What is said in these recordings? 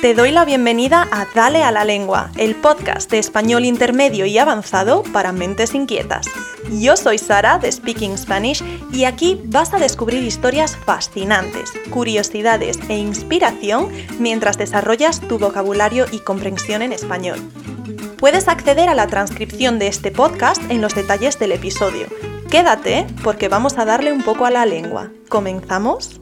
Te doy la bienvenida a Dale a la Lengua, el podcast de español intermedio y avanzado para mentes inquietas. Yo soy Sara de Speaking Spanish y aquí vas a descubrir historias fascinantes, curiosidades e inspiración mientras desarrollas tu vocabulario y comprensión en español. Puedes acceder a la transcripción de este podcast en los detalles del episodio. Quédate porque vamos a darle un poco a la lengua. ¿Comenzamos?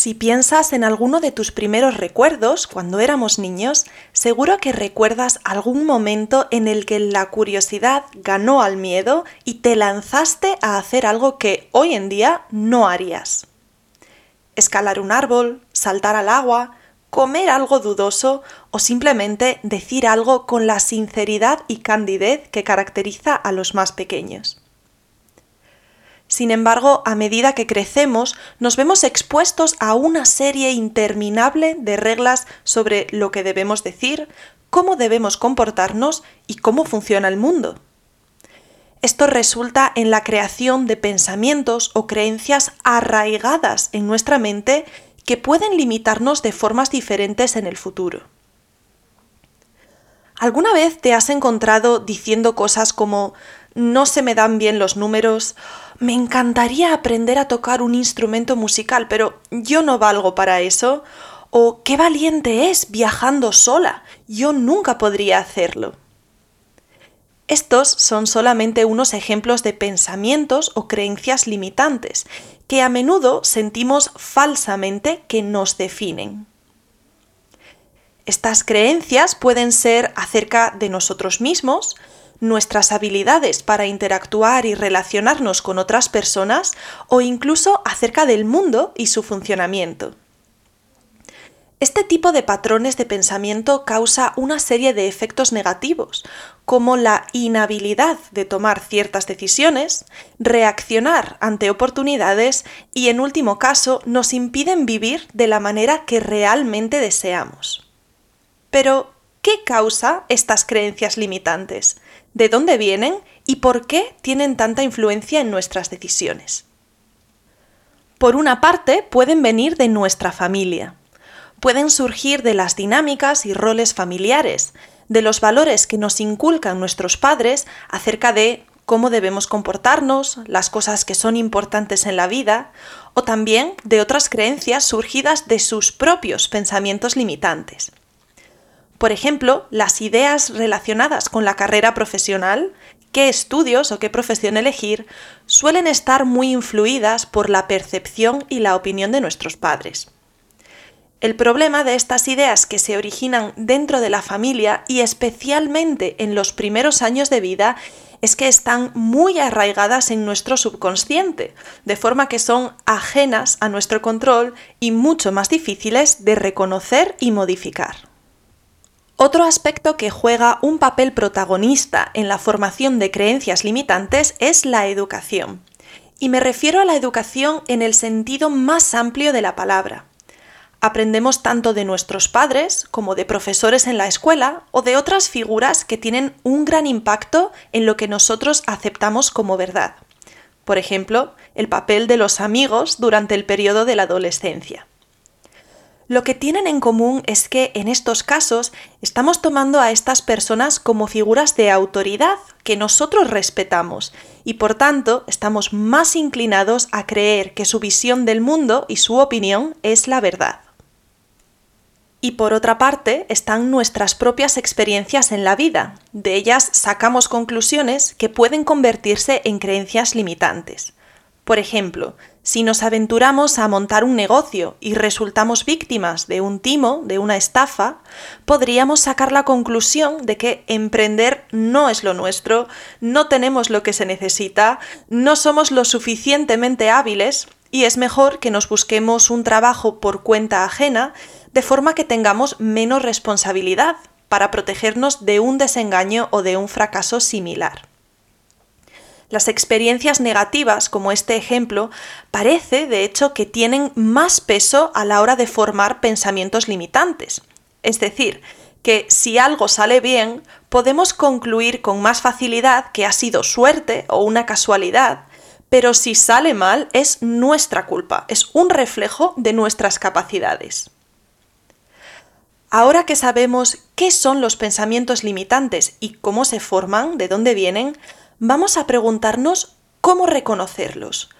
Si piensas en alguno de tus primeros recuerdos cuando éramos niños, seguro que recuerdas algún momento en el que la curiosidad ganó al miedo y te lanzaste a hacer algo que hoy en día no harías. Escalar un árbol, saltar al agua, comer algo dudoso o simplemente decir algo con la sinceridad y candidez que caracteriza a los más pequeños. Sin embargo, a medida que crecemos, nos vemos expuestos a una serie interminable de reglas sobre lo que debemos decir, cómo debemos comportarnos y cómo funciona el mundo. Esto resulta en la creación de pensamientos o creencias arraigadas en nuestra mente que pueden limitarnos de formas diferentes en el futuro. ¿Alguna vez te has encontrado diciendo cosas como no se me dan bien los números, me encantaría aprender a tocar un instrumento musical, pero yo no valgo para eso. O qué valiente es viajando sola, yo nunca podría hacerlo. Estos son solamente unos ejemplos de pensamientos o creencias limitantes que a menudo sentimos falsamente que nos definen. Estas creencias pueden ser acerca de nosotros mismos, nuestras habilidades para interactuar y relacionarnos con otras personas o incluso acerca del mundo y su funcionamiento. Este tipo de patrones de pensamiento causa una serie de efectos negativos, como la inhabilidad de tomar ciertas decisiones, reaccionar ante oportunidades y, en último caso, nos impiden vivir de la manera que realmente deseamos. Pero, ¿qué causa estas creencias limitantes? De dónde vienen y por qué tienen tanta influencia en nuestras decisiones. Por una parte, pueden venir de nuestra familia. Pueden surgir de las dinámicas y roles familiares, de los valores que nos inculcan nuestros padres acerca de cómo debemos comportarnos, las cosas que son importantes en la vida, o también de otras creencias surgidas de sus propios pensamientos limitantes. Por ejemplo, las ideas relacionadas con la carrera profesional, qué estudios o qué profesión elegir, suelen estar muy influidas por la percepción y la opinión de nuestros padres. El problema de estas ideas que se originan dentro de la familia y especialmente en los primeros años de vida es que están muy arraigadas en nuestro subconsciente, de forma que son ajenas a nuestro control y mucho más difíciles de reconocer y modificar. Otro aspecto que juega un papel protagonista en la formación de creencias limitantes es la educación. Y me refiero a la educación en el sentido más amplio de la palabra. Aprendemos tanto de nuestros padres como de profesores en la escuela o de otras figuras que tienen un gran impacto en lo que nosotros aceptamos como verdad. Por ejemplo, el papel de los amigos durante el periodo de la adolescencia. Lo que tienen en común es que en estos casos estamos tomando a estas personas como figuras de autoridad que nosotros respetamos y por tanto estamos más inclinados a creer que su visión del mundo y su opinión es la verdad. Y por otra parte están nuestras propias experiencias en la vida. De ellas sacamos conclusiones que pueden convertirse en creencias limitantes. Por ejemplo, si nos aventuramos a montar un negocio y resultamos víctimas de un timo, de una estafa, podríamos sacar la conclusión de que emprender no es lo nuestro, no tenemos lo que se necesita, no somos lo suficientemente hábiles y es mejor que nos busquemos un trabajo por cuenta ajena de forma que tengamos menos responsabilidad para protegernos de un desengaño o de un fracaso similar. Las experiencias negativas, como este ejemplo, parece, de hecho, que tienen más peso a la hora de formar pensamientos limitantes. Es decir, que si algo sale bien, podemos concluir con más facilidad que ha sido suerte o una casualidad, pero si sale mal es nuestra culpa, es un reflejo de nuestras capacidades. Ahora que sabemos qué son los pensamientos limitantes y cómo se forman, de dónde vienen, vamos a preguntarnos cómo reconocerlos.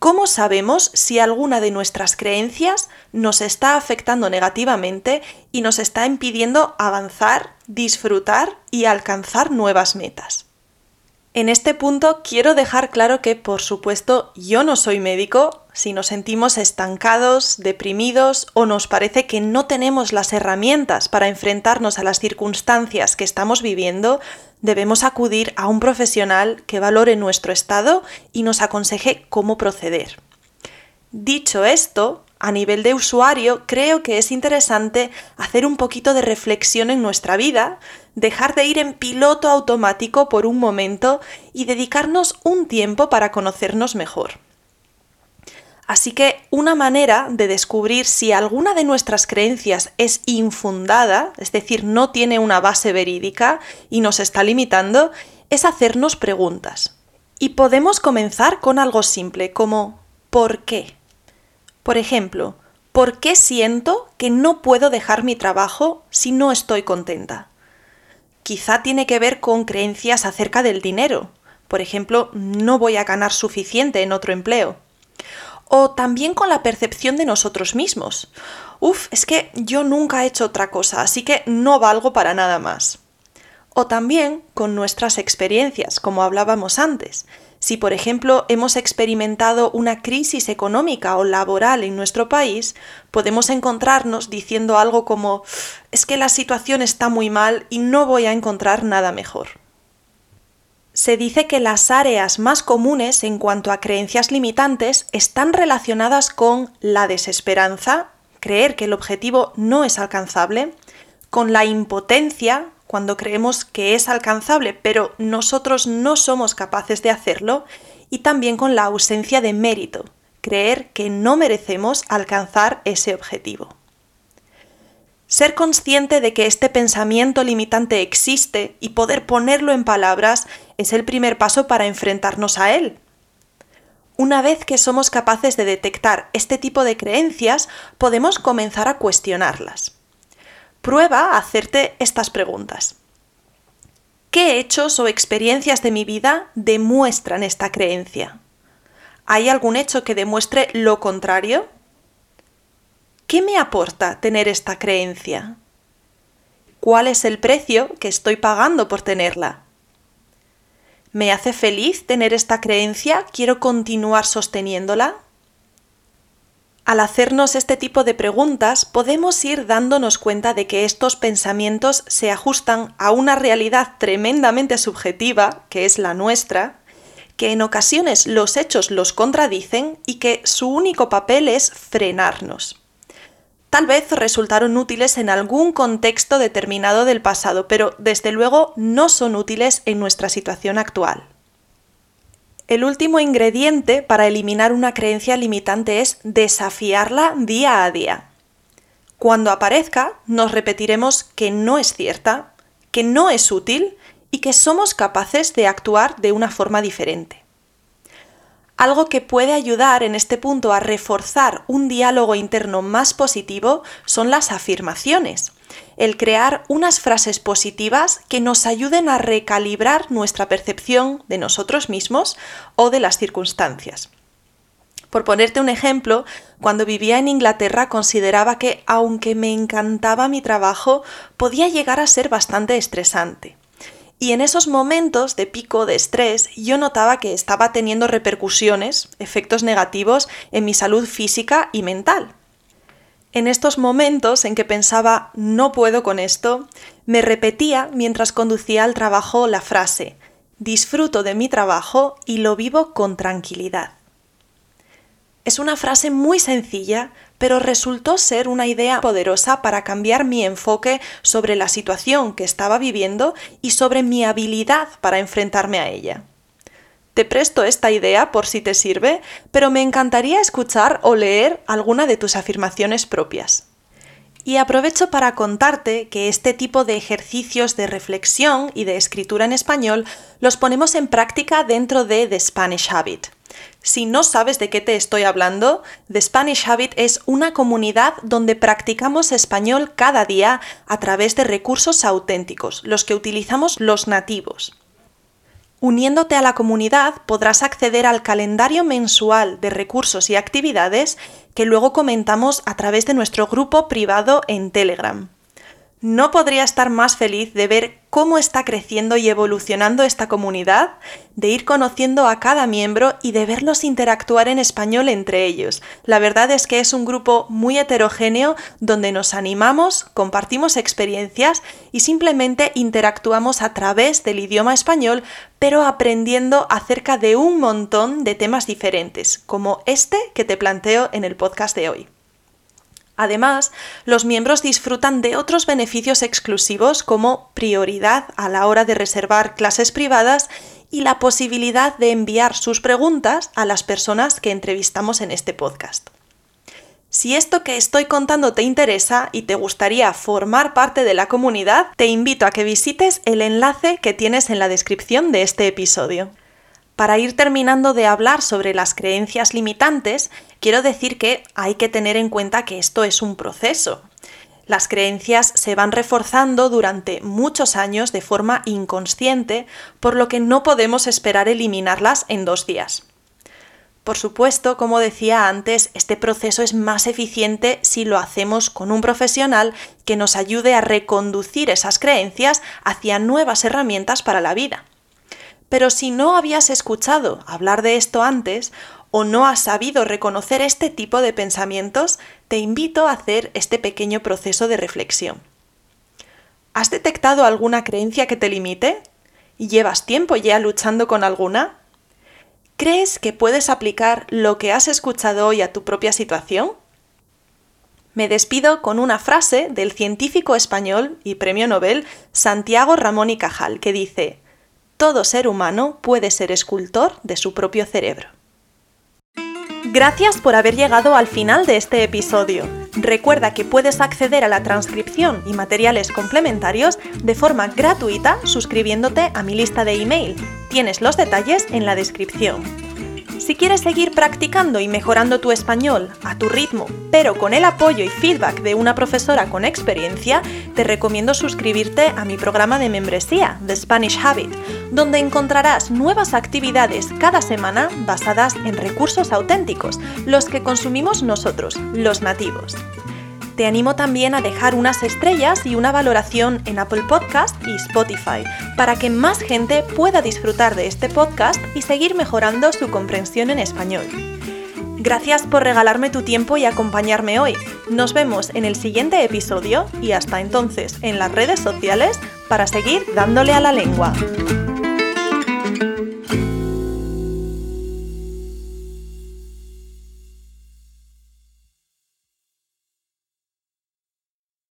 ¿Cómo sabemos si alguna de nuestras creencias nos está afectando negativamente y nos está impidiendo avanzar, disfrutar y alcanzar nuevas metas? En este punto quiero dejar claro que, por supuesto, yo no soy médico. Si nos sentimos estancados, deprimidos o nos parece que no tenemos las herramientas para enfrentarnos a las circunstancias que estamos viviendo, debemos acudir a un profesional que valore nuestro estado y nos aconseje cómo proceder. Dicho esto, a nivel de usuario, creo que es interesante hacer un poquito de reflexión en nuestra vida, dejar de ir en piloto automático por un momento y dedicarnos un tiempo para conocernos mejor. Así que una manera de descubrir si alguna de nuestras creencias es infundada, es decir, no tiene una base verídica y nos está limitando, es hacernos preguntas. Y podemos comenzar con algo simple como ¿por qué? Por ejemplo, ¿por qué siento que no puedo dejar mi trabajo si no estoy contenta? Quizá tiene que ver con creencias acerca del dinero. Por ejemplo, no voy a ganar suficiente en otro empleo. O también con la percepción de nosotros mismos. Uf, es que yo nunca he hecho otra cosa, así que no valgo para nada más. O también con nuestras experiencias, como hablábamos antes. Si, por ejemplo, hemos experimentado una crisis económica o laboral en nuestro país, podemos encontrarnos diciendo algo como es que la situación está muy mal y no voy a encontrar nada mejor. Se dice que las áreas más comunes en cuanto a creencias limitantes están relacionadas con la desesperanza, creer que el objetivo no es alcanzable, con la impotencia, cuando creemos que es alcanzable, pero nosotros no somos capaces de hacerlo, y también con la ausencia de mérito, creer que no merecemos alcanzar ese objetivo. Ser consciente de que este pensamiento limitante existe y poder ponerlo en palabras es el primer paso para enfrentarnos a él. Una vez que somos capaces de detectar este tipo de creencias, podemos comenzar a cuestionarlas. Prueba a hacerte estas preguntas. ¿Qué hechos o experiencias de mi vida demuestran esta creencia? ¿Hay algún hecho que demuestre lo contrario? ¿Qué me aporta tener esta creencia? ¿Cuál es el precio que estoy pagando por tenerla? ¿Me hace feliz tener esta creencia? ¿Quiero continuar sosteniéndola? Al hacernos este tipo de preguntas podemos ir dándonos cuenta de que estos pensamientos se ajustan a una realidad tremendamente subjetiva, que es la nuestra, que en ocasiones los hechos los contradicen y que su único papel es frenarnos. Tal vez resultaron útiles en algún contexto determinado del pasado, pero desde luego no son útiles en nuestra situación actual. El último ingrediente para eliminar una creencia limitante es desafiarla día a día. Cuando aparezca, nos repetiremos que no es cierta, que no es útil y que somos capaces de actuar de una forma diferente. Algo que puede ayudar en este punto a reforzar un diálogo interno más positivo son las afirmaciones el crear unas frases positivas que nos ayuden a recalibrar nuestra percepción de nosotros mismos o de las circunstancias. Por ponerte un ejemplo, cuando vivía en Inglaterra consideraba que, aunque me encantaba mi trabajo, podía llegar a ser bastante estresante. Y en esos momentos de pico de estrés yo notaba que estaba teniendo repercusiones, efectos negativos en mi salud física y mental. En estos momentos en que pensaba no puedo con esto, me repetía mientras conducía al trabajo la frase disfruto de mi trabajo y lo vivo con tranquilidad. Es una frase muy sencilla, pero resultó ser una idea poderosa para cambiar mi enfoque sobre la situación que estaba viviendo y sobre mi habilidad para enfrentarme a ella. Te presto esta idea por si te sirve, pero me encantaría escuchar o leer alguna de tus afirmaciones propias. Y aprovecho para contarte que este tipo de ejercicios de reflexión y de escritura en español los ponemos en práctica dentro de The Spanish Habit. Si no sabes de qué te estoy hablando, The Spanish Habit es una comunidad donde practicamos español cada día a través de recursos auténticos, los que utilizamos los nativos. Uniéndote a la comunidad podrás acceder al calendario mensual de recursos y actividades que luego comentamos a través de nuestro grupo privado en Telegram. No podría estar más feliz de ver cómo está creciendo y evolucionando esta comunidad, de ir conociendo a cada miembro y de verlos interactuar en español entre ellos. La verdad es que es un grupo muy heterogéneo donde nos animamos, compartimos experiencias y simplemente interactuamos a través del idioma español, pero aprendiendo acerca de un montón de temas diferentes, como este que te planteo en el podcast de hoy. Además, los miembros disfrutan de otros beneficios exclusivos como prioridad a la hora de reservar clases privadas y la posibilidad de enviar sus preguntas a las personas que entrevistamos en este podcast. Si esto que estoy contando te interesa y te gustaría formar parte de la comunidad, te invito a que visites el enlace que tienes en la descripción de este episodio. Para ir terminando de hablar sobre las creencias limitantes, quiero decir que hay que tener en cuenta que esto es un proceso. Las creencias se van reforzando durante muchos años de forma inconsciente, por lo que no podemos esperar eliminarlas en dos días. Por supuesto, como decía antes, este proceso es más eficiente si lo hacemos con un profesional que nos ayude a reconducir esas creencias hacia nuevas herramientas para la vida. Pero si no habías escuchado hablar de esto antes o no has sabido reconocer este tipo de pensamientos, te invito a hacer este pequeño proceso de reflexión. ¿Has detectado alguna creencia que te limite? ¿Y llevas tiempo ya luchando con alguna? ¿Crees que puedes aplicar lo que has escuchado hoy a tu propia situación? Me despido con una frase del científico español y premio Nobel Santiago Ramón y Cajal, que dice, todo ser humano puede ser escultor de su propio cerebro. Gracias por haber llegado al final de este episodio. Recuerda que puedes acceder a la transcripción y materiales complementarios de forma gratuita suscribiéndote a mi lista de email. Tienes los detalles en la descripción. Si quieres seguir practicando y mejorando tu español a tu ritmo, pero con el apoyo y feedback de una profesora con experiencia, te recomiendo suscribirte a mi programa de membresía, The Spanish Habit, donde encontrarás nuevas actividades cada semana basadas en recursos auténticos, los que consumimos nosotros, los nativos te animo también a dejar unas estrellas y una valoración en Apple Podcast y Spotify, para que más gente pueda disfrutar de este podcast y seguir mejorando su comprensión en español. Gracias por regalarme tu tiempo y acompañarme hoy. Nos vemos en el siguiente episodio y hasta entonces en las redes sociales para seguir dándole a la lengua.